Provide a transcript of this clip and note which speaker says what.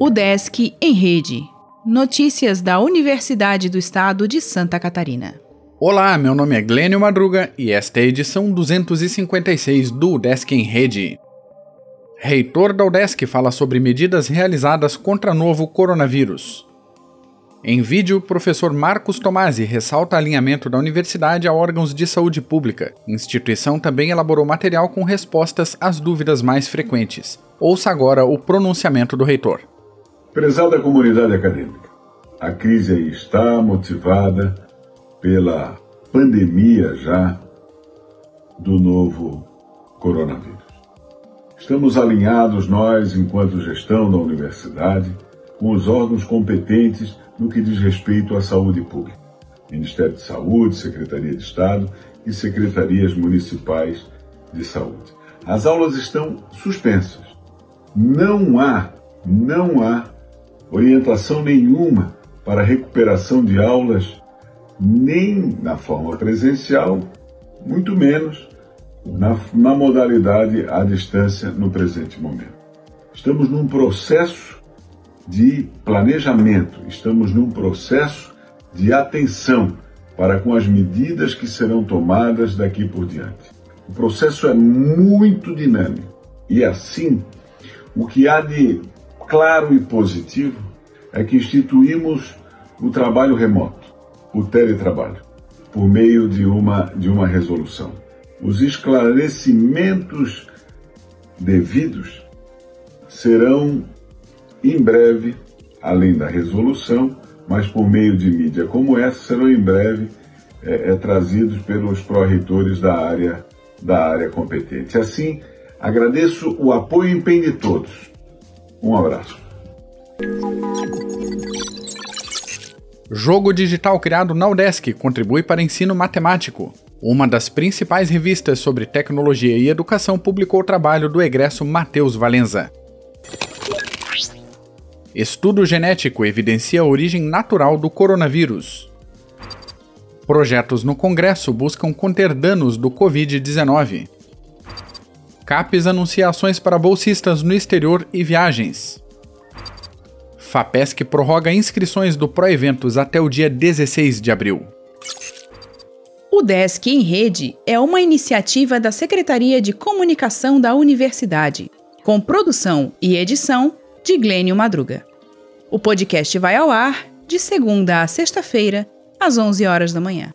Speaker 1: O Desk em Rede. Notícias da Universidade do Estado de Santa Catarina.
Speaker 2: Olá, meu nome é Glênio Madruga e esta é a edição 256 do Desk em Rede. Reitor da UDESC fala sobre medidas realizadas contra novo coronavírus. Em vídeo, o professor Marcos Tomasi ressalta alinhamento da universidade a órgãos de saúde pública. A instituição também elaborou material com respostas às dúvidas mais frequentes. Ouça agora o pronunciamento do reitor.
Speaker 3: Prezada comunidade acadêmica, a crise aí está motivada pela pandemia já do novo coronavírus. Estamos alinhados, nós, enquanto gestão da universidade, com os órgãos competentes no que diz respeito à saúde pública. Ministério de Saúde, Secretaria de Estado e secretarias municipais de saúde. As aulas estão suspensas. Não há, não há orientação nenhuma para recuperação de aulas, nem na forma presencial, muito menos na, na modalidade à distância no presente momento. Estamos num processo de planejamento, estamos num processo de atenção para com as medidas que serão tomadas daqui por diante. O processo é muito dinâmico e assim o que há de claro e positivo é que instituímos o trabalho remoto, o teletrabalho, por meio de uma, de uma resolução. Os esclarecimentos devidos serão em breve, além da resolução, mas por meio de mídia como essa, serão em breve é, é, trazidos pelos pró-reitores da área, da área competente. Assim, agradeço o apoio e empenho de todos um abraço.
Speaker 2: Jogo digital criado na UDESC contribui para ensino matemático. Uma das principais revistas sobre tecnologia e educação publicou o trabalho do egresso Matheus Valenza. Estudo genético evidencia a origem natural do coronavírus. Projetos no Congresso buscam conter danos do Covid-19. CAPES anuncia ações para bolsistas no exterior e viagens. FAPESC prorroga inscrições do Proeventos até o dia 16 de abril.
Speaker 1: O Desk em Rede é uma iniciativa da Secretaria de Comunicação da Universidade, com produção e edição de Glênio Madruga. O podcast vai ao ar de segunda a sexta-feira, às 11 horas da manhã.